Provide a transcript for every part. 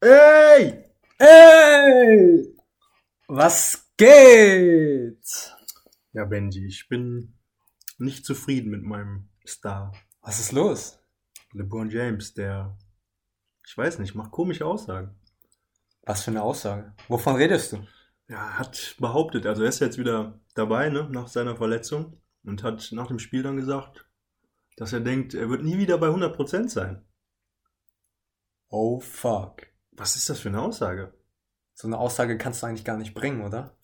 Ey! Hey! Was geht? Ja, Benji, ich bin nicht zufrieden mit meinem Star. Was ist los? LeBron James, der, ich weiß nicht, macht komische Aussagen. Was für eine Aussage? Wovon redest du? Ja, hat behauptet, also er ist jetzt wieder dabei, ne, nach seiner Verletzung und hat nach dem Spiel dann gesagt, dass er denkt, er wird nie wieder bei 100% sein. Oh fuck. Was ist das für eine Aussage? So eine Aussage kannst du eigentlich gar nicht bringen, oder?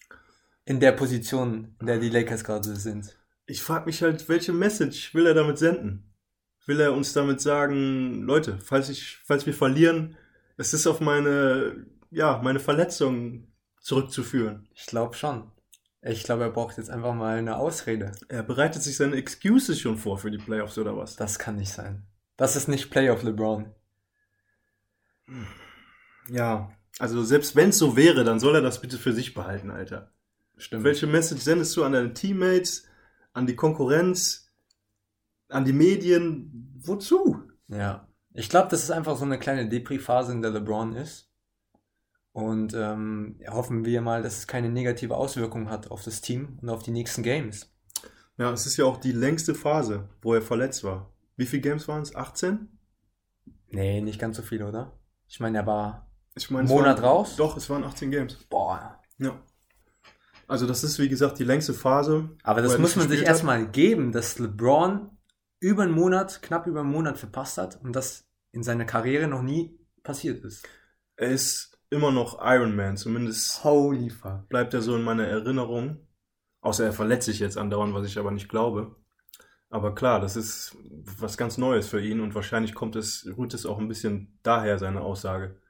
In der Position, in der die Lakers gerade sind. Ich frage mich halt, welche Message will er damit senden? Will er uns damit sagen, Leute, falls ich, falls wir verlieren, es ist auf meine, ja, meine Verletzung zurückzuführen. Ich glaube schon. Ich glaube, er braucht jetzt einfach mal eine Ausrede. Er bereitet sich seine Excuses schon vor für die Playoffs oder was? Das kann nicht sein. Das ist nicht Playoff LeBron. Ja, also selbst wenn es so wäre, dann soll er das bitte für sich behalten, Alter. Stimmt. Welche Message sendest du an deine Teammates, an die Konkurrenz, an die Medien? Wozu? Ja. Ich glaube, das ist einfach so eine kleine Depri-Phase, in der LeBron ist. Und ähm, hoffen wir mal, dass es keine negative Auswirkung hat auf das Team und auf die nächsten Games. Ja, es ist ja auch die längste Phase, wo er verletzt war. Wie viele Games waren es? 18? Nee, nicht ganz so viel, oder? Ich meine, er war Ich meine, es Monat waren, raus? Doch, es waren 18 Games. Boah. Ja. Also das ist, wie gesagt, die längste Phase. Aber das muss man sich hat. erstmal geben, dass LeBron über einen Monat, knapp über einen Monat verpasst hat und das in seiner Karriere noch nie passiert ist. Er ist immer noch Iron Man, zumindest Holy fuck. bleibt er so in meiner Erinnerung. Außer er verletzt sich jetzt andauernd, was ich aber nicht glaube. Aber klar, das ist was ganz Neues für ihn und wahrscheinlich kommt es, rührt es auch ein bisschen daher, seine Aussage,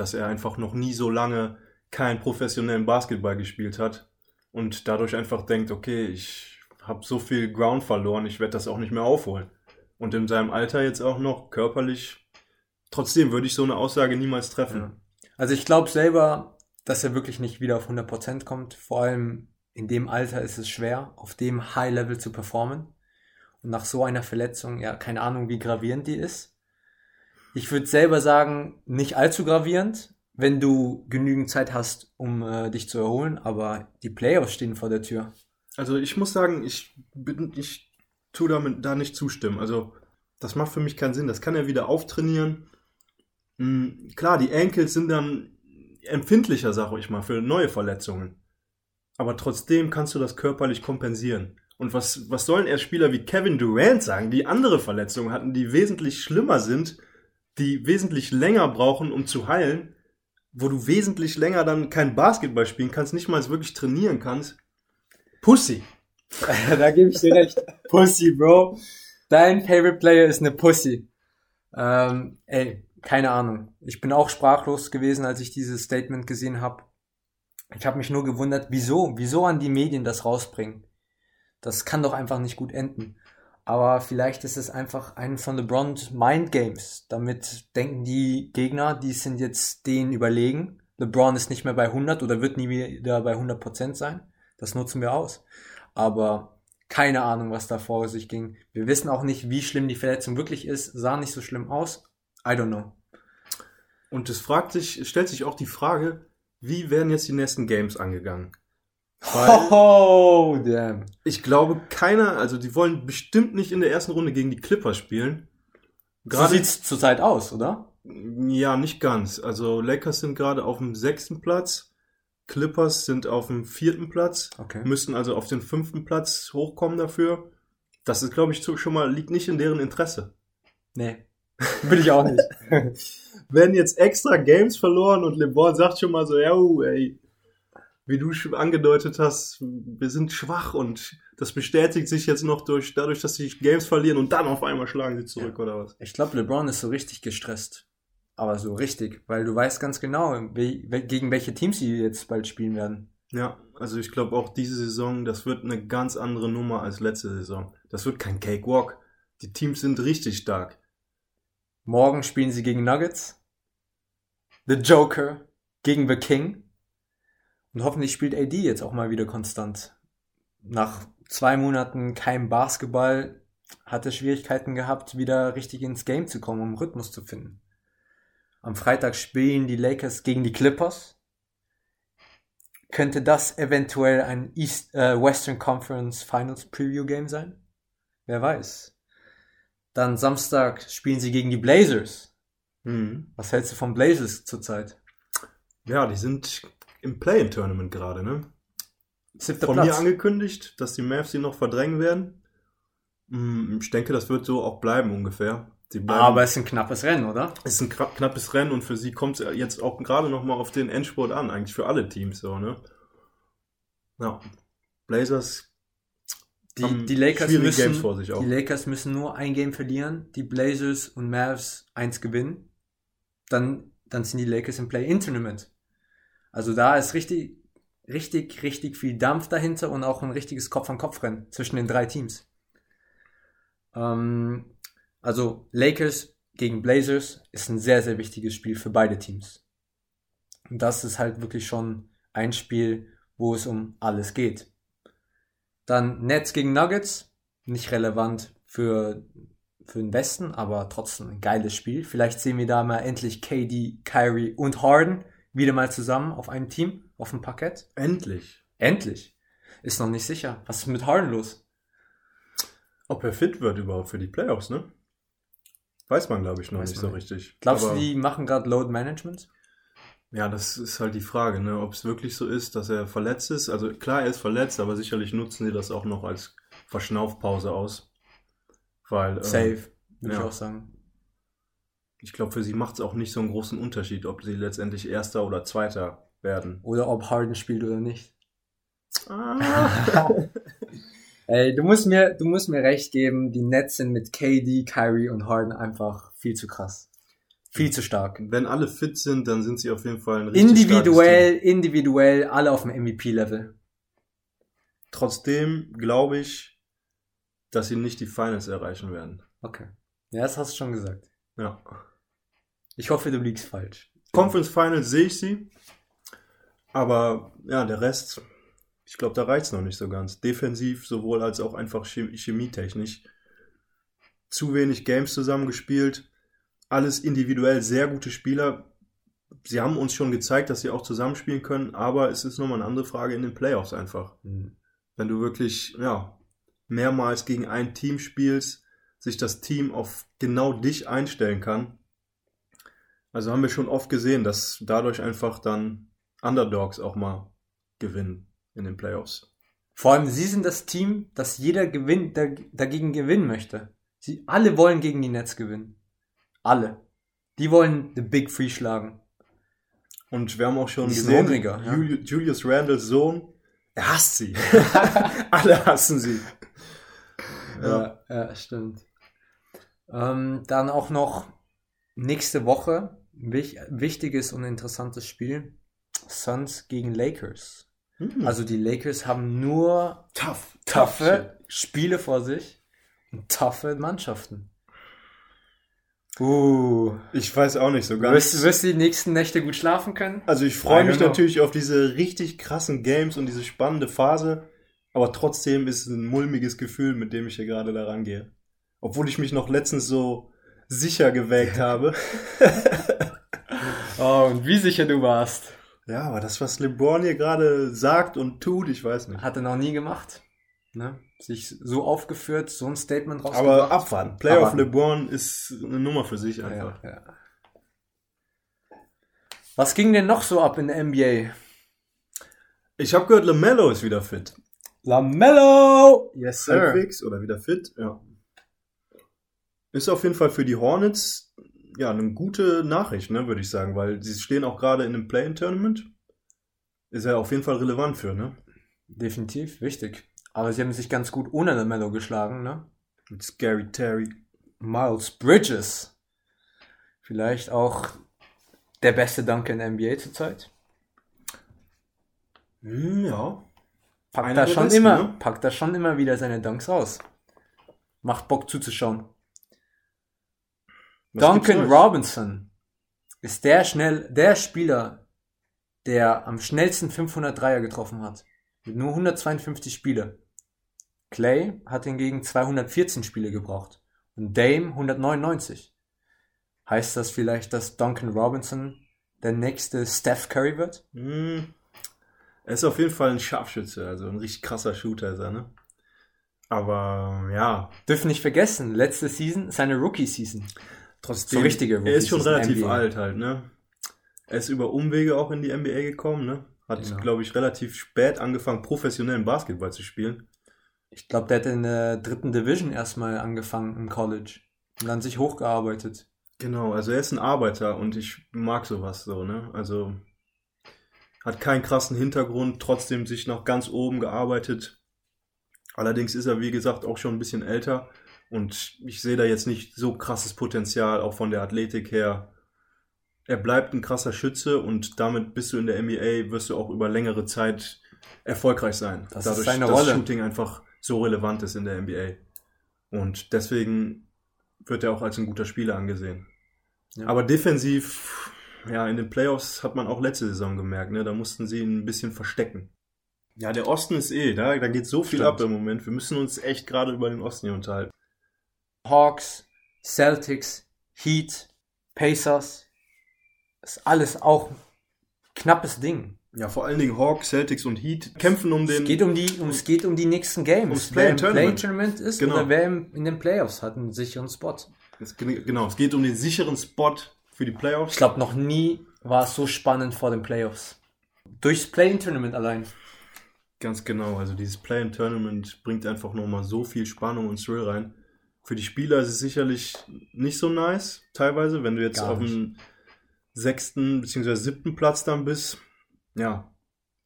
dass er einfach noch nie so lange keinen professionellen Basketball gespielt hat und dadurch einfach denkt, okay, ich habe so viel Ground verloren, ich werde das auch nicht mehr aufholen. Und in seinem Alter jetzt auch noch körperlich, trotzdem würde ich so eine Aussage niemals treffen. Ja. Also ich glaube selber, dass er wirklich nicht wieder auf 100% kommt. Vor allem in dem Alter ist es schwer, auf dem High-Level zu performen. Und nach so einer Verletzung, ja, keine Ahnung, wie gravierend die ist. Ich würde selber sagen, nicht allzu gravierend, wenn du genügend Zeit hast, um äh, dich zu erholen. Aber die Playoffs stehen vor der Tür. Also ich muss sagen, ich bin, ich tue damit da nicht zustimmen. Also das macht für mich keinen Sinn. Das kann er wieder auftrainieren. Hm, klar, die Enkel sind dann empfindlicher, sag ich mal, für neue Verletzungen. Aber trotzdem kannst du das körperlich kompensieren. Und was, was sollen erst Spieler wie Kevin Durant sagen, die andere Verletzungen hatten, die wesentlich schlimmer sind, die wesentlich länger brauchen, um zu heilen, wo du wesentlich länger dann kein Basketball spielen kannst, nicht mal wirklich trainieren kannst. Pussy. da gebe ich dir recht. Pussy, Bro. Dein Favorite Player ist eine Pussy. Ähm, ey, keine Ahnung. Ich bin auch sprachlos gewesen, als ich dieses Statement gesehen habe. Ich habe mich nur gewundert, wieso, wieso an die Medien das rausbringen. Das kann doch einfach nicht gut enden. Aber vielleicht ist es einfach ein von LeBrons Mind Games. Damit denken die Gegner, die sind jetzt denen überlegen. LeBron ist nicht mehr bei 100 oder wird nie wieder bei 100% sein. Das nutzen wir aus. Aber keine Ahnung, was da vor sich ging. Wir wissen auch nicht, wie schlimm die Verletzung wirklich ist. Sah nicht so schlimm aus. I don't know. Und es fragt sich, stellt sich auch die Frage, wie werden jetzt die nächsten Games angegangen? Oh, damn. ich glaube, keiner, also die wollen bestimmt nicht in der ersten Runde gegen die Clippers spielen. So Gerade, sieht's zurzeit aus, oder? ja, nicht ganz. Also Lakers sind gerade auf dem sechsten Platz, Clippers sind auf dem vierten Platz, Okay. müssten also auf den fünften Platz hochkommen dafür. Das ist, glaube ich, so- schon mal, liegt nicht in deren Interesse. Nee. Will ich auch nicht. werden jetzt extra Games verloren und LeBron sagt schon mal so, ja, uh, ey, wie du schon angedeutet hast, wir sind schwach und das bestätigt sich jetzt noch durch, dadurch, dass sie Games verlieren und dann auf einmal schlagen sie zurück oder was? Ich glaube, LeBron ist so richtig gestresst. Aber so richtig, weil du weißt ganz genau, gegen welche Teams sie jetzt bald spielen werden. Ja, also ich glaube auch diese Saison, das wird eine ganz andere Nummer als letzte Saison. Das wird kein Cakewalk. Die Teams sind richtig stark. Morgen spielen sie gegen Nuggets. The Joker gegen The King. Und hoffentlich spielt AD jetzt auch mal wieder konstant. Nach zwei Monaten kein Basketball hat er Schwierigkeiten gehabt, wieder richtig ins Game zu kommen, um Rhythmus zu finden. Am Freitag spielen die Lakers gegen die Clippers. Könnte das eventuell ein East, äh, Western Conference Finals Preview Game sein? Wer weiß. Dann Samstag spielen sie gegen die Blazers. Mhm. Was hältst du von Blazers zurzeit? Ja, die sind im Play-In-Tournament gerade, ne? Siebter Von mir Platz. angekündigt, dass die Mavs sie noch verdrängen werden. Mm, Ich denke, das wird so auch bleiben ungefähr. Bleiben, Aber es ist ein knappes Rennen, oder? es ist ein knappes Rennen und für sie kommt es jetzt auch gerade noch mal auf den Endspurt an, eigentlich für alle Teams so, ne? Ja. Blazers Die, die Lakers müssen, die Lakers müssen nur ein Game verlieren, die Blazers und Mavs eins gewinnen, dann, dann sind die Lakers im Play-In-Tournament. Also da ist richtig, richtig, richtig viel Dampf dahinter und auch ein richtiges Kopf-an-Kopf-Rennen zwischen den drei Teams. Ähm, also Lakers gegen Blazers ist ein sehr, sehr wichtiges Spiel für beide Teams. Und das ist halt wirklich schon ein Spiel, wo es um alles geht. Dann Nets gegen Nuggets, nicht relevant für, für den Westen, aber trotzdem ein geiles Spiel. Vielleicht sehen wir da mal endlich KD, Kyrie und Harden wieder mal zusammen auf einem Team, auf dem Parkett. Endlich. Endlich. Ist noch nicht sicher. Was ist mit Harden los? Ob er fit wird überhaupt für die Playoffs, ne? Weiß man, glaube ich, noch Weiß nicht so nicht. richtig. Glaubst Aber- du, die machen gerade Load Management? Ja, das ist halt die Frage, ne? ob es wirklich so ist, dass er verletzt ist. Also klar, er ist verletzt, aber sicherlich nutzen sie das auch noch als Verschnaufpause aus. Weil ähm, Safe, würde ich ja. auch sagen. Ich glaube, für sie macht es auch nicht so einen großen Unterschied, ob sie letztendlich Erster oder Zweiter werden. Oder ob Harden spielt oder nicht. Ah. Ey, du musst mir, du musst mir recht geben, die Nets sind mit KD, Kyrie und Harden einfach viel zu krass. Viel zu stark. Wenn alle fit sind, dann sind sie auf jeden Fall ein richtig Individuell, individuell, alle auf dem MVP-Level. Trotzdem glaube ich, dass sie nicht die Finals erreichen werden. Okay. Ja, das hast du schon gesagt. Ja. Ich hoffe, du liegst falsch. Conference Finals sehe ich sie. Aber ja, der Rest, ich glaube, da reicht es noch nicht so ganz. Defensiv sowohl als auch einfach chem chemietechnisch. Zu wenig Games zusammengespielt. Alles individuell sehr gute Spieler. Sie haben uns schon gezeigt, dass sie auch zusammenspielen können, aber es ist nochmal eine andere Frage in den Playoffs einfach. Hm. Wenn du wirklich, ja, mehrmals gegen ein Team spielst, sich das Team auf genau dich einstellen kann. Also haben wir schon oft gesehen, dass dadurch einfach dann Underdogs auch mal gewinnen in den Playoffs. Vor allem, sie sind das Team, das jeder gewinnt, da, dagegen gewinnen möchte. Sie alle wollen gegen die Nets gewinnen. Alle. Die wollen The Big Free schlagen. Und wir haben auch schon Die gesehen, hungriger, ja. Juli- Julius Randles Sohn, er hasst sie. Alle hassen sie. Ja. Ja, ja stimmt. Ähm, dann auch noch nächste Woche wich wichtiges und interessantes Spiel. Suns gegen Lakers. Hm. Also die Lakers haben nur tough, taffe Spiele vor sich und taffe Mannschaften. Uh, Ich weiß auch nicht so ganz. wirst, wirst du die nächsten Nächte gut schlafen können? Also ich freue mich know. natürlich auf diese richtig krassen Games und diese spannende Phase, aber trotzdem ist es ein mulmiges Gefühl, mit dem ich hier gerade da rangehe. Obwohl ich mich noch letztens so sicher gewägt habe. Oh, und wie sicher du warst. Ja, aber das, was LeBron hier gerade sagt und tut, ich weiß nicht. Hat er noch nie gemacht. Ne? Sich so aufgeführt, so ein Statement Aber rausgebracht. abwarten. Playoff Abwarten. LeBron ist eine Nummer für sich einfach. Ja, ja. Was ging denn noch so ab in der NBA? Ich habe gehört, LaMelo ist wieder fit. LaMelo! Yes, sir. Halbwegs oder wieder fit, ja. Ist auf jeden Fall für die Hornets ja eine gute Nachricht, ne, würde ich sagen, weil sie stehen auch gerade in einem Play-in-Tournament. Ist ja auf jeden Fall relevant für, ne? Definitiv, wichtig. Aber sie haben sich ganz gut ohne LaMelo geschlagen, ne? Mit Scary Terry. Miles Bridges. Vielleicht auch der beste Dunker in der NBA zurzeit. Hm, ja. Packt Einer da schon besten, immer, ne? packt da schon immer wieder seine Dunks raus. Macht Bock zuzuschauen. Was Duncan? Robinson ist der schnell, der Spieler, der am schnellsten 500 Dreier getroffen hat. Mit nur 152 Spiele. Clay hat hingegen 214 Spiele gebraucht. Und Dame 199. Heißt das vielleicht, dass Duncan Robinson der nächste Steph Curry wird? Hm. Er ist auf jeden Fall ein Scharfschütze, also ein richtig krasser Shooter ist er, ne? Aber ja. Dürfen nicht vergessen, letzte Season, seine Rookie-Season. Trotzdem, So richtige er ist schon relativ NBA. alt halt, ne? Er ist über Umwege auch in die NBA gekommen, ne? Hat, Genau. glaube ich, relativ spät angefangen, professionellen Basketball zu spielen. Ich glaube, der hat in der dritten Division erstmal angefangen im College und dann sich hochgearbeitet. Genau, also er ist ein Arbeiter und ich mag sowas so, ne? Also hat keinen krassen Hintergrund, trotzdem sich nach ganz oben gearbeitet. Allerdings ist er, wie gesagt, auch schon ein bisschen älter und ich sehe da jetzt nicht so krasses Potenzial, auch von der Athletik her. Er bleibt ein krasser Schütze und damit bist du in der NBA, wirst du auch über längere Zeit erfolgreich sein. Das ist Dadurch, seine dass Rolle. Shooting einfach so relevant ist in der NBA. Und deswegen wird er auch als ein guter Spieler angesehen. Ja. Aber defensiv, ja, in den Playoffs hat man auch letzte Saison gemerkt, ne? Da mussten sie ihn ein bisschen verstecken. Ja, der Osten ist eh, da, da geht so viel Stimmt. ab im Moment. Wir müssen uns echt gerade über den Osten hier unterhalten. Hawks, Celtics, Heat, Pacers. Ist alles auch knappes Ding. Ja, vor allen Dingen Hawks, Celtics und Heat kämpfen um den. Es geht um die, um, es geht um die nächsten Games. Ums wer im Play-in-Tournament. Play-in-Tournament ist Genau. oder wer im, in den Playoffs hat einen sicheren Spot. es, genau, es geht um den sicheren Spot für die Playoffs. Ich glaube, noch nie war es so spannend vor den Playoffs. Durchs Play-in-Tournament allein. Ganz genau, also dieses Play-in-Tournament bringt einfach nochmal so viel Spannung und Thrill rein. Für die Spieler ist es sicherlich nicht so nice, teilweise, wenn du jetzt Gar auf dem sechsten bzw. siebten Platz dann bist. Ja,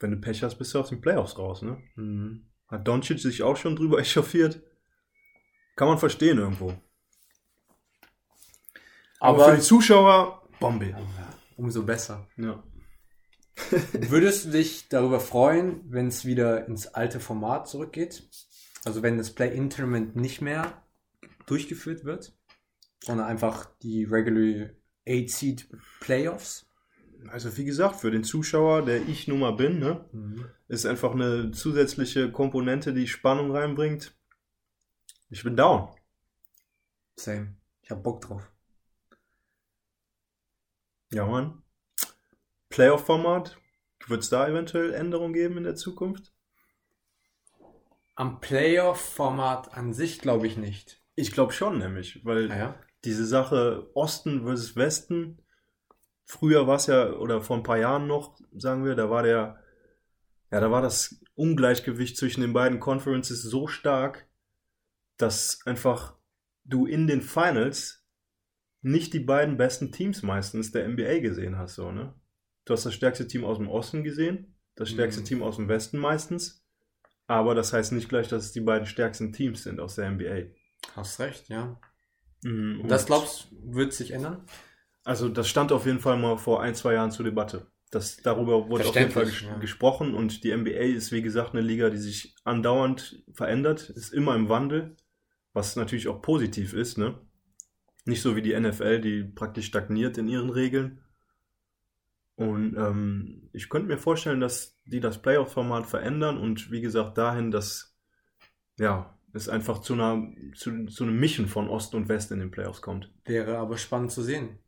wenn du Pech hast, bist du aus den Playoffs raus, ne? Mhm. Hat Doncic sich auch schon drüber echauffiert? Kann man verstehen irgendwo. Aber, Aber für die Zuschauer, Bombe. umso besser. Ja. Würdest du dich darüber freuen, wenn es wieder ins alte Format zurückgeht? Also wenn das Play-in-Tournament nicht mehr durchgeführt wird, sondern einfach die Regular 8-Seed Playoffs? Also wie gesagt, für den Zuschauer, der ich nun mal bin, ne? ist einfach eine zusätzliche Komponente, die Spannung reinbringt. Ich bin down. Same. Ich hab Bock drauf. Ja, Mann. Playoff-Format. Wird es da eventuell Änderungen geben in der Zukunft? Am Playoff-Format an sich glaube ich nicht. Ich glaube schon, nämlich, weil Naja. diese Sache Osten versus Westen, früher war es ja, oder vor ein paar Jahren noch, sagen wir, da war der, ja, da war das Ungleichgewicht zwischen den beiden Conferences so stark, dass einfach du in den Finals nicht die beiden besten Teams meistens der NBA gesehen hast, so, ne? Du hast das stärkste Team aus dem Osten gesehen, das stärkste Mhm. Team aus dem Westen meistens, aber das heißt nicht gleich, dass es die beiden stärksten Teams sind aus der NBA. Hast recht, ja. Mhm, Das und- glaubst du, wird sich ändern? Also das stand auf jeden Fall mal vor ein, zwei Jahren zur Debatte. Das, darüber wurde auf jeden Fall ges ja. gesprochen und die NBA ist wie gesagt eine Liga, die sich andauernd verändert, ist immer im Wandel, was natürlich auch positiv ist, ne? Nicht so wie die NFL, die praktisch stagniert in ihren Regeln. Und ähm, ich könnte mir vorstellen, dass die das Playoff-Format verändern und wie gesagt dahin, dass ja, es einfach zu einer zu, zu einem Mischen von Ost und West in den Playoffs kommt. Wäre aber spannend zu sehen.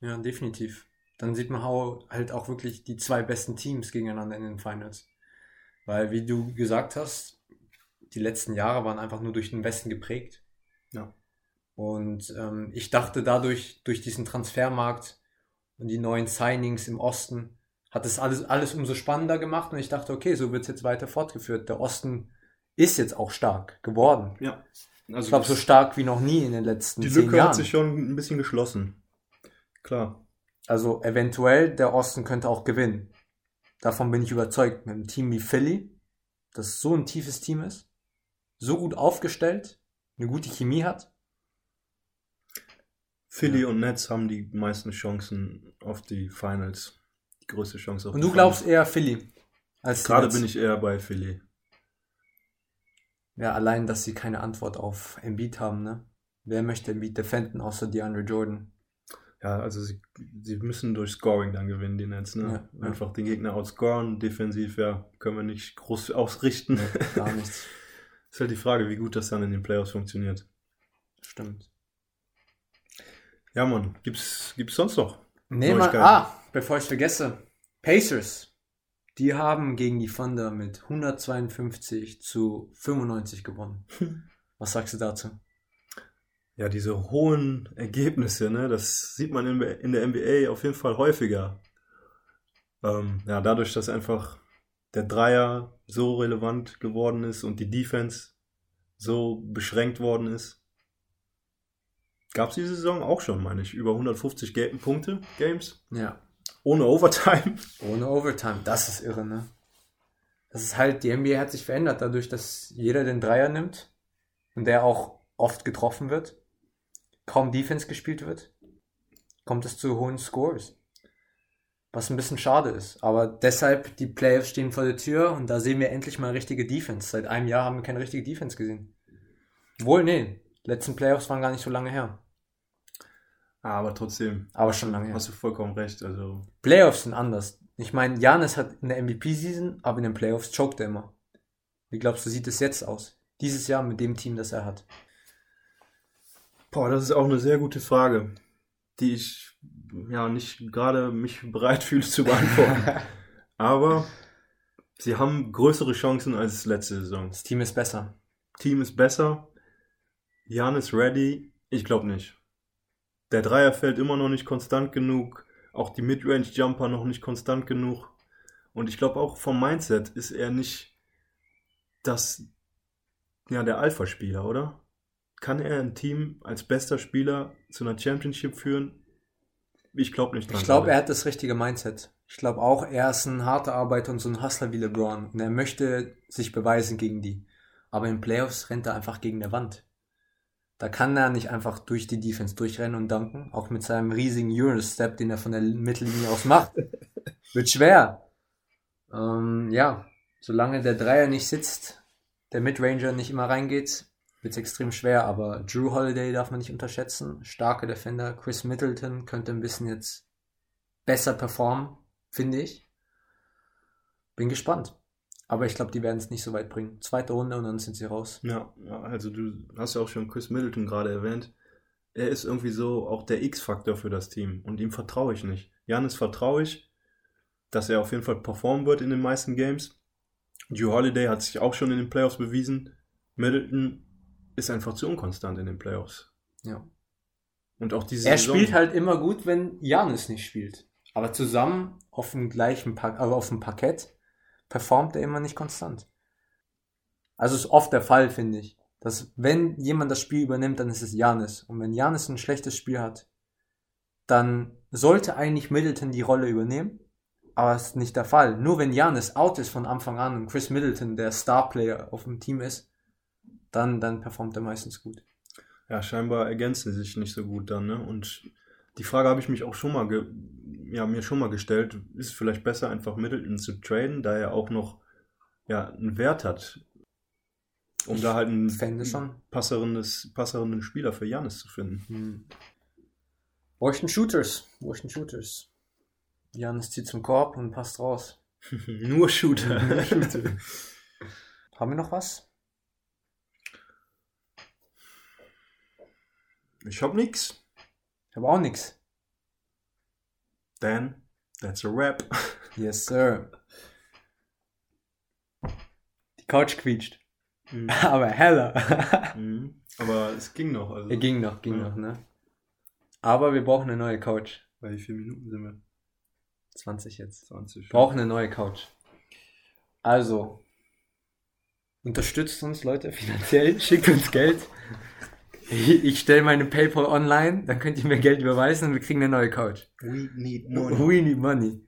Ja, definitiv. Dann sieht man halt auch wirklich die zwei besten Teams gegeneinander in den Finals. Weil, wie du gesagt hast, die letzten Jahre waren einfach nur durch den Westen geprägt. Ja. Und ähm, ich dachte dadurch, durch diesen Transfermarkt und die neuen Signings im Osten, hat es alles, alles umso spannender gemacht. Und ich dachte, okay, so wird es jetzt weiter fortgeführt. Der Osten ist jetzt auch stark geworden. Ja. Also Ich glaube, so stark wie noch nie in den letzten Die zehn Lücke Jahren. hat sich schon ein bisschen geschlossen. Klar. Also eventuell der Osten könnte auch gewinnen. Davon bin ich überzeugt. Mit einem Team wie Philly, das so ein tiefes Team ist, so gut aufgestellt, eine gute Chemie hat. Philly Ja. und Nets haben die meisten Chancen auf die Finals. Die größte Chance auf Und die du glaubst Finals. eher Philly. Als die Gerade bin ich eher bei Philly. Ja, allein, dass sie keine Antwort auf Embiid haben, ne? Wer möchte Embiid defenden, außer DeAndre Jordan? Ja, also sie, sie müssen durch Scoring dann gewinnen, die Nets. Ne? Ja, ja. Einfach den Gegner outscoren. Defensiv, ja, können wir nicht groß ausrichten. Nee, gar nichts. Ist halt die Frage, wie gut das dann in den Playoffs funktioniert. Stimmt. Ja, Mann, gibt's, gibt's sonst noch? Nee, Neuigkeiten? ah, bevor ich vergesse. Pacers. Die haben gegen die Thunder mit 152 zu 95 gewonnen. Was sagst du dazu? Ja, diese hohen Ergebnisse, ne, das sieht man in, der NBA auf jeden Fall häufiger. Ähm, ja, dadurch, dass einfach der Dreier so relevant geworden ist und die Defense so beschränkt worden ist. Gab es diese Saison auch schon, meine ich, über 150 Ga Punkte Games Ja. Ohne Overtime. Ohne Overtime. Das ist irre, ne? Das ist halt, die NBA hat sich verändert dadurch, dass jeder den Dreier nimmt und der auch oft getroffen wird. Kaum Defense gespielt wird. Kommt es zu hohen Scores. Was ein bisschen schade ist. Aber deshalb, die Playoffs stehen vor der Tür und da sehen wir endlich mal richtige Defense. Seit einem Jahr haben wir keine richtige Defense gesehen. Wohl, nee. Letzten Playoffs waren gar nicht so lange her. Aber trotzdem, Aber schon lange hast du vollkommen recht. Also, Playoffs sind anders. Ich meine, Janis hat in der MVP-Season, aber in den Playoffs choked er immer. Wie glaubst du, sieht es jetzt aus? Dieses Jahr mit dem Team, das er hat. boah, das ist auch eine sehr gute Frage, die ich ja nicht gerade mich bereit fühle zu beantworten. Aber sie haben größere Chancen als letzte Saison. Das Team ist besser. Team ist besser. Jan ist ready. Ich glaube nicht. Der Dreier fällt immer noch nicht konstant genug. Auch die Midrange-Jumper noch nicht konstant genug. Und ich glaube auch vom Mindset ist er nicht das, ja, der Alpha-Spieler, oder? Kann er ein Team als bester Spieler zu einer Championship führen? Ich glaube nicht dran. Ich glaube, er hat das richtige Mindset. Ich glaube auch, er ist ein harter Arbeiter und so ein Hustler wie LeBron. Und er möchte sich beweisen gegen die. Aber in Playoffs rennt er einfach gegen der Wand. Da kann er nicht einfach durch die Defense durchrennen und danken. Auch mit seinem riesigen Euro-Step, den er von der Mittellinie aus macht. Wird schwer. Ähm, ja, solange der Dreier nicht sitzt, der Midranger nicht immer reingeht, wird es extrem schwer. Aber Drew Holiday darf man nicht unterschätzen. Starke Defender. Chris Middleton könnte ein bisschen jetzt besser performen, finde ich. Bin gespannt. Aber ich glaube, die werden es nicht so weit bringen. Zweite Runde und dann sind sie raus. Ja, also du hast ja auch schon Chris Middleton gerade erwähnt. Er ist irgendwie so auch der X-Faktor für das Team und ihm vertraue ich nicht. Janis vertraue ich, dass er auf jeden Fall performen wird in den meisten Games. Drew Holiday hat sich auch schon in den Playoffs bewiesen. Middleton ist einfach zu unkonstant in den Playoffs. Ja. Und auch diese Er Saison- spielt halt immer gut, wenn Janis nicht spielt. Aber zusammen auf dem gleichen pa also auf dem Parkett performt er immer nicht konstant. Also ist oft der Fall, finde ich. Dass wenn jemand das Spiel übernimmt, dann ist es Janis. Und wenn Janis ein schlechtes Spiel hat, dann sollte eigentlich Middleton die Rolle übernehmen. Aber das ist nicht der Fall. Nur wenn Janis out ist von Anfang an und Chris Middleton der Starplayer auf dem Team ist, dann, dann performt er meistens gut. Ja, scheinbar ergänzen sie sich nicht so gut dann, ne? Und die Frage habe ich mich auch schon mal, ge ja, mir schon mal gestellt. Ist es vielleicht besser, einfach Middleton zu traden, da er auch noch, ja, einen Wert hat, um Ich da halt einen passenden, Spieler für Janis zu finden. Hm. Washington Shooters. Washington Shooters. Janis zieht zum Korb und passt raus. Nur Shooter. Haben wir noch was? ich hab nix. Ich habe auch nichts. Then, that's a wrap. Yes, sir. Die Couch quietscht. Mhm. Aber heller. Mhm. Aber es ging noch. Also, Er ging noch, ging Ja. noch, ne? Aber wir brauchen eine neue Couch. Bei wie vielen Minuten sind wir? 20 jetzt. 20. Brauchen eine neue Couch. Also, unterstützt uns, Leute, finanziell. Schickt uns Geld. Ich, ich stelle meine PayPal online, dann könnt ihr mir Geld überweisen und wir kriegen eine neue Couch. We need We need money.